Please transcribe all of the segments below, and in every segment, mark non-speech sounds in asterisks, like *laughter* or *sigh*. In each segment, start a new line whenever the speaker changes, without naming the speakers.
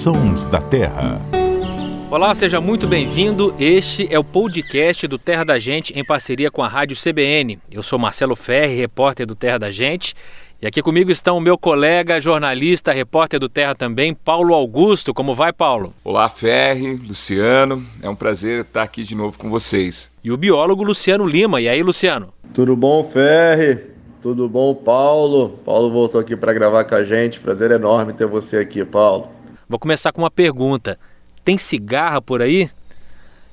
Sons da Terra.
Olá, seja muito bem-vindo. Este é o podcast do Terra da Gente em parceria com a Rádio CBN. Eu sou Marcelo Ferri, repórter do Terra da Gente. E aqui comigo estão o meu colega, jornalista, repórter do Terra também, Paulo Augusto. Como vai, Paulo?
Olá, Ferri, Luciano. É um prazer estar aqui de novo com vocês.
E o biólogo Luciano Lima. E aí, Luciano?
Tudo bom, Ferri? Tudo bom, Paulo? Paulo voltou aqui para gravar com a gente. Prazer enorme ter você aqui, Paulo.
Vou começar com uma pergunta. Tem cigarra por aí?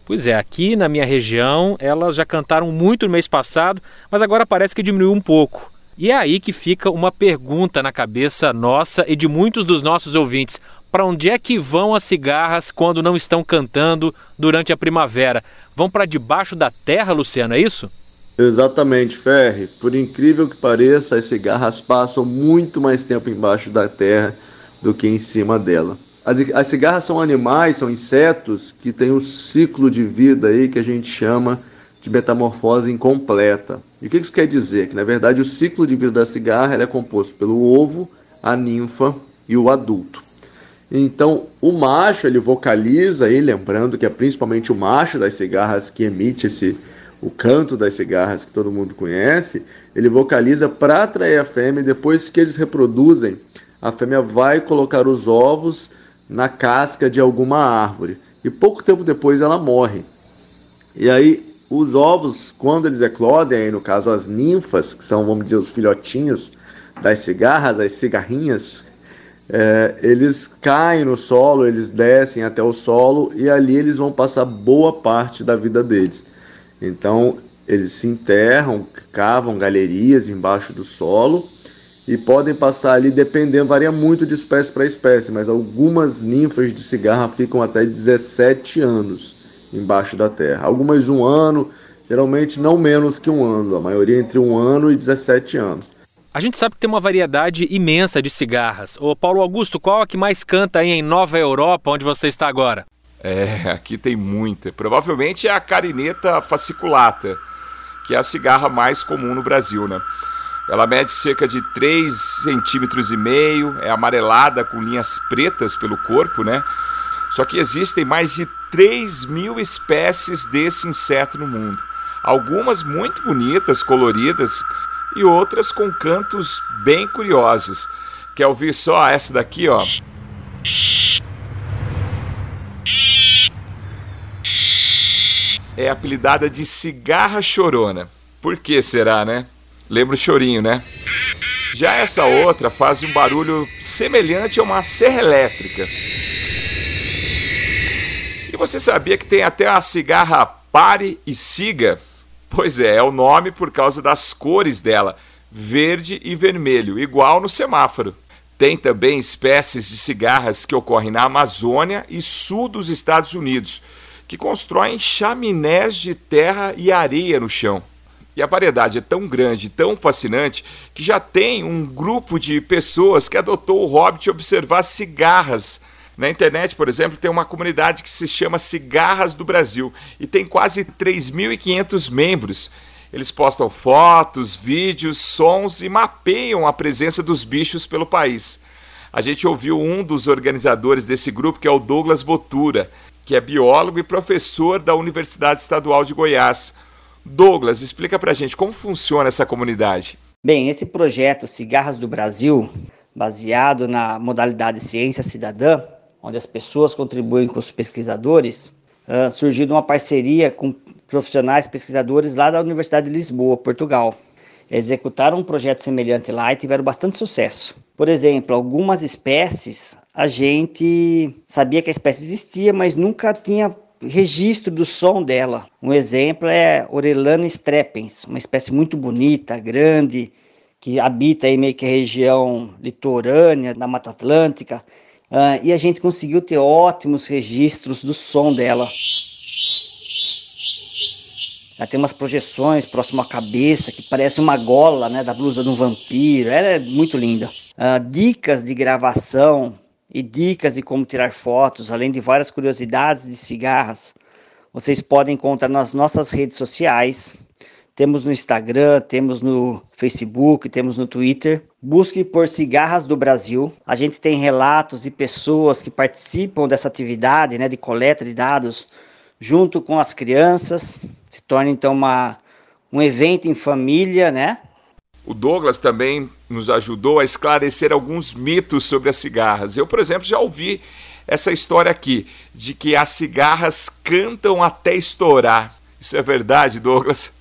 Pois é, aqui na minha região elas já cantaram muito no mês passado, mas agora parece que diminuiu um pouco. E é aí que fica uma pergunta na cabeça nossa e de muitos dos nossos ouvintes: para onde é que vão as cigarras quando não estão cantando durante a primavera? Vão para debaixo da terra, Luciano, é isso?
Exatamente, Ferre. Por incrível que pareça, as cigarras passam muito mais tempo embaixo da terra do que em cima dela. As, as cigarras são animais, são insetos que têm um ciclo de vida aí que a gente chama de metamorfose incompleta. E o que isso quer dizer? Que na verdade o ciclo de vida da cigarra é composto pelo ovo, a ninfa e o adulto. Então, o macho ele vocaliza aí, lembrando que é principalmente o macho das cigarras que emite esse o canto das cigarras que todo mundo conhece, ele vocaliza para atrair a fêmea e depois que eles reproduzem, a fêmea vai colocar os ovos na casca de alguma árvore e pouco tempo depois ela morre. E aí os ovos, quando eles eclodem, aí no caso as ninfas, que são, vamos dizer, os filhotinhos das cigarras, as cigarrinhas, é, eles caem no solo, eles descem até o solo e ali eles vão passar boa parte da vida deles. Então eles se enterram, cavam galerias embaixo do solo e podem passar ali, dependendo, varia muito de espécie para espécie, mas algumas ninfas de cigarra ficam até 17 anos embaixo da terra. Algumas um ano, geralmente não menos que um ano, a maioria entre um ano e 17 anos.
A gente sabe que tem uma variedade imensa de cigarras. O Paulo Augusto, qual a que mais canta aí em Nova Europa, onde você está agora?
É, aqui tem muita. Provavelmente é a carineta fasciculata, que é a cigarra mais comum no Brasil, né? Ela mede cerca de 3 centímetros e meio, é amarelada com linhas pretas pelo corpo, né? Só que existem mais de 3 mil espécies desse inseto no mundo. Algumas muito bonitas, coloridas, e outras com cantos bem curiosos. Quer ouvir só essa daqui, ó? é apelidada de cigarra chorona. Por que será, né? Lembra o chorinho, né? Já essa outra faz um barulho semelhante a uma serra elétrica. E você sabia que tem até a cigarra pare e siga? Pois é, é o nome por causa das cores dela, verde e vermelho, igual no semáforo. Tem também espécies de cigarras que ocorrem na Amazônia e sul dos Estados Unidos, que constroem chaminés de terra e areia no chão. E a variedade é tão grande, tão fascinante, que já tem um grupo de pessoas que adotou o hobby de observar cigarras. Na internet, por exemplo, tem uma comunidade que se chama Cigarras do Brasil e tem quase 3.500 membros. Eles postam fotos, vídeos, sons e mapeiam a presença dos bichos pelo país. A gente ouviu um dos organizadores desse grupo, que é o Douglas Botura que é biólogo e professor da Universidade Estadual de Goiás. Douglas, explica para a gente como funciona essa comunidade.
Bem, esse projeto Cigarras do Brasil, baseado na modalidade Ciência Cidadã, onde as pessoas contribuem com os pesquisadores, uh, surgiu de uma parceria com profissionais pesquisadores lá da Universidade de Lisboa, Portugal. Executaram um projeto semelhante lá e tiveram bastante sucesso. Por exemplo, algumas espécies a gente sabia que a espécie existia, mas nunca tinha registro do som dela. Um exemplo é Orelana strepens, uma espécie muito bonita, grande, que habita aí meio que a região litorânea da Mata Atlântica, uh, e a gente conseguiu ter ótimos registros do som dela. Ela tem umas projeções próximo à cabeça que parece uma gola né, da blusa de um vampiro. Ela é muito linda. Uh, dicas de gravação e dicas de como tirar fotos, além de várias curiosidades de cigarras, vocês podem encontrar nas nossas redes sociais, Temos no Instagram, temos no Facebook, temos no Twitter. Busque por Cigarras do Brasil. A gente tem relatos de pessoas que participam dessa atividade né, de coleta de dados junto com as crianças. Se torna então uma, um evento em família, né?
O Douglas também nos ajudou a esclarecer alguns mitos sobre as cigarras. Eu, por exemplo, já ouvi essa história aqui de que as cigarras cantam até estourar. Isso é verdade, Douglas?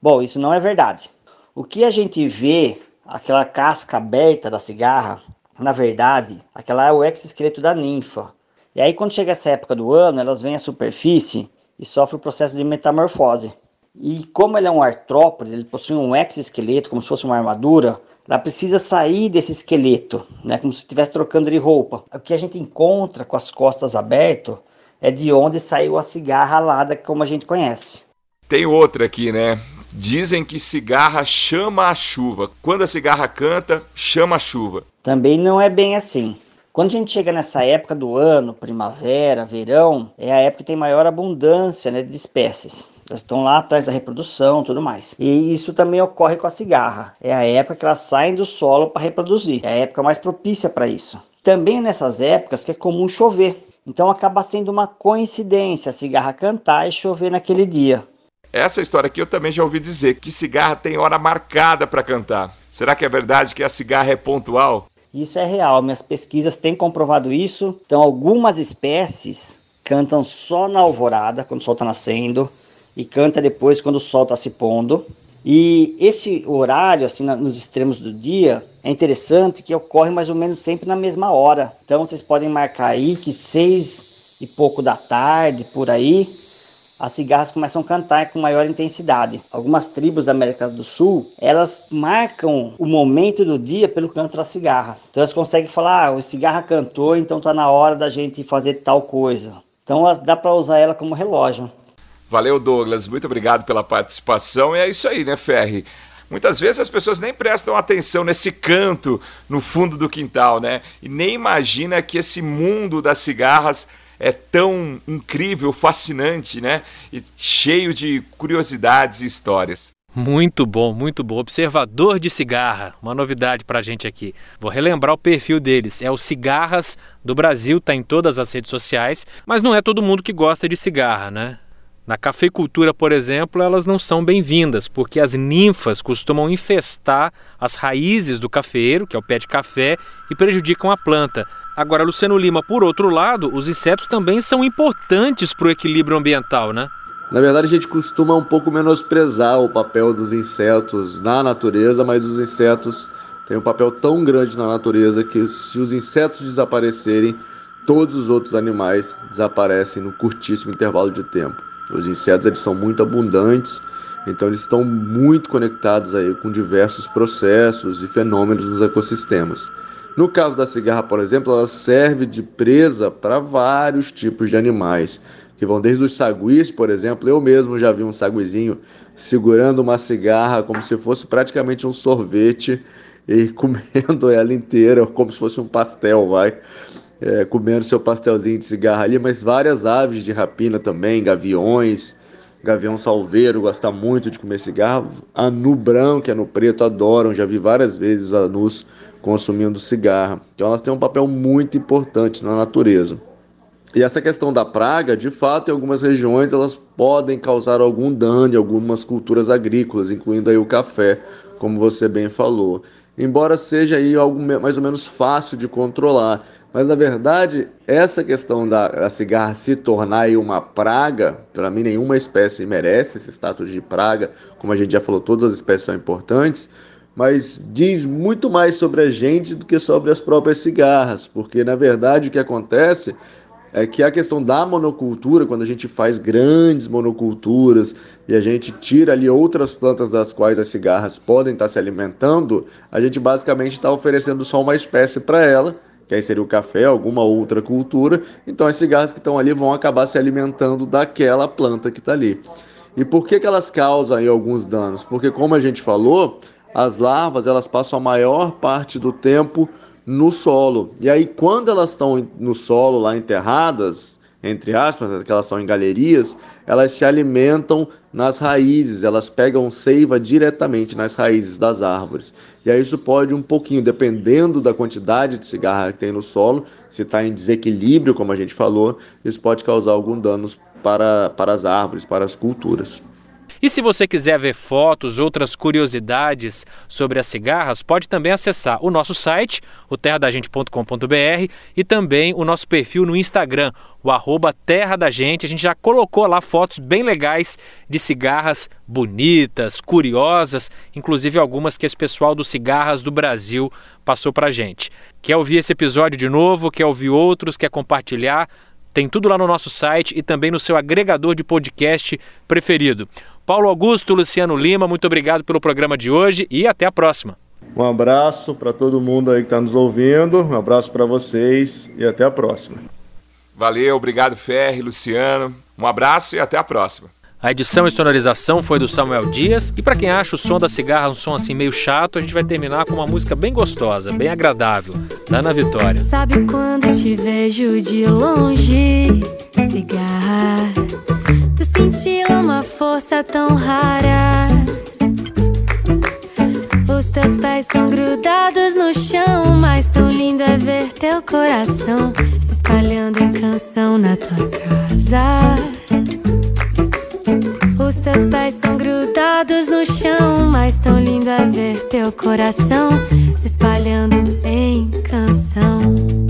Bom, isso não é verdade. O que a gente vê, aquela casca aberta da cigarra, na verdade, aquela é o exoesqueleto da ninfa. E aí, quando chega essa época do ano, elas vêm à superfície e sofrem o processo de metamorfose. E como ele é um artrópode, ele possui um exoesqueleto, como se fosse uma armadura, ela precisa sair desse esqueleto, né, como se estivesse trocando de roupa. O que a gente encontra com as costas abertas é de onde saiu a cigarra alada, como a gente conhece.
Tem outra aqui, né? Dizem que cigarra chama a chuva. Quando a cigarra canta, chama a chuva.
Também não é bem assim. Quando a gente chega nessa época do ano, primavera, verão, é a época que tem maior abundância né, de espécies. Elas estão lá atrás da reprodução tudo mais. E isso também ocorre com a cigarra. É a época que elas saem do solo para reproduzir. É a época mais propícia para isso. Também nessas épocas que é comum chover. Então acaba sendo uma coincidência a cigarra cantar e chover naquele dia.
Essa história aqui eu também já ouvi dizer que cigarra tem hora marcada para cantar. Será que é verdade que a cigarra é pontual?
Isso é real, minhas pesquisas têm comprovado isso. Então, algumas espécies cantam só na alvorada, quando o sol está nascendo, e canta depois quando o sol está se pondo. E esse horário, assim, nos extremos do dia, é interessante que ocorre mais ou menos sempre na mesma hora. Então, vocês podem marcar aí que seis e pouco da tarde, por aí, as cigarras começam a cantar com maior intensidade. Algumas tribos da América do Sul, elas marcam o momento do dia pelo canto das cigarras. Então elas conseguem falar, ah, o cigarra cantou, então está na hora da gente fazer tal coisa. Então dá para usar ela como relógio.
Valeu, Douglas. Muito obrigado pela participação. E é isso aí, né, Ferri? Muitas vezes as pessoas nem prestam atenção nesse canto no fundo do quintal, né? E nem imagina que esse mundo das cigarras é tão incrível, fascinante, né? E cheio de curiosidades e histórias.
Muito bom, muito bom. Observador de cigarra, uma novidade para a gente aqui. Vou relembrar o perfil deles. É o Cigarras do Brasil, tá em todas as redes sociais, mas não é todo mundo que gosta de cigarra, né? Na cafeicultura, por exemplo, elas não são bem-vindas, porque as ninfas costumam infestar as raízes do cafeiro, que é o pé de café, e prejudicam a planta. Agora, Luciano Lima, por outro lado, os insetos também são importantes para o equilíbrio ambiental, né?
Na verdade, a gente costuma um pouco menosprezar o papel dos insetos na natureza, mas os insetos têm um papel tão grande na natureza que se os insetos desaparecerem, todos os outros animais desaparecem no curtíssimo intervalo de tempo. Os insetos eles são muito abundantes, então eles estão muito conectados aí com diversos processos e fenômenos nos ecossistemas. No caso da cigarra, por exemplo, ela serve de presa para vários tipos de animais, que vão desde os saguis, por exemplo, eu mesmo já vi um saguizinho segurando uma cigarra como se fosse praticamente um sorvete e *laughs* comendo ela inteira, como se fosse um pastel, vai é, comendo seu pastelzinho de cigarro ali, mas várias aves de rapina também, gaviões, gavião salveiro gosta muito de comer cigarro, anu branco e anu preto adoram, já vi várias vezes anus consumindo cigarro. Então elas têm um papel muito importante na natureza. E essa questão da praga, de fato, em algumas regiões elas podem causar algum dano em algumas culturas agrícolas, incluindo aí o café, como você bem falou. Embora seja aí algo mais ou menos fácil de controlar, mas na verdade, essa questão da, da cigarra se tornar uma praga, para mim nenhuma espécie merece esse status de praga, como a gente já falou, todas as espécies são importantes, mas diz muito mais sobre a gente do que sobre as próprias cigarras, porque na verdade o que acontece é que a questão da monocultura, quando a gente faz grandes monoculturas e a gente tira ali outras plantas das quais as cigarras podem estar se alimentando, a gente basicamente está oferecendo só uma espécie para ela que aí seria o café, alguma outra cultura. Então as cigarras que estão ali vão acabar se alimentando daquela planta que está ali. E por que, que elas causam aí alguns danos? Porque como a gente falou, as larvas elas passam a maior parte do tempo no solo. E aí quando elas estão no solo lá enterradas, entre aspas, que elas estão em galerias, elas se alimentam nas raízes, elas pegam seiva diretamente nas raízes das árvores. E aí isso pode um pouquinho, dependendo da quantidade de cigarra que tem no solo, se está em desequilíbrio, como a gente falou, isso pode causar algum danos para, para as árvores, para as culturas.
E se você quiser ver fotos, outras curiosidades sobre as cigarras, pode também acessar o nosso site, o terradagente.com.br e também o nosso perfil no Instagram, o arroba Terra da Gente. A gente já colocou lá fotos bem legais de cigarras bonitas, curiosas, inclusive algumas que esse pessoal do Cigarras do Brasil passou pra gente. Quer ouvir esse episódio de novo? Quer ouvir outros? Quer compartilhar? Tem tudo lá no nosso site e também no seu agregador de podcast preferido. Paulo Augusto, Luciano Lima, muito obrigado pelo programa de hoje e até a próxima.
Um abraço para todo mundo aí que está nos ouvindo, um abraço para vocês e até a próxima.
Valeu, obrigado Ferri, Luciano. Um abraço e até a próxima.
A edição e sonorização foi do Samuel Dias. E para quem acha o som da cigarra um som assim meio chato, a gente vai terminar com uma música bem gostosa, bem agradável, da Ana Vitória.
Sabe quando te vejo de longe, cigarra? Tu sentiu uma força tão rara. Os teus pés são grudados no chão, mas tão lindo é ver teu coração se espalhando em canção na tua casa. Os teus pés são grudados no chão, mas tão lindo é ver teu coração se espalhando em canção.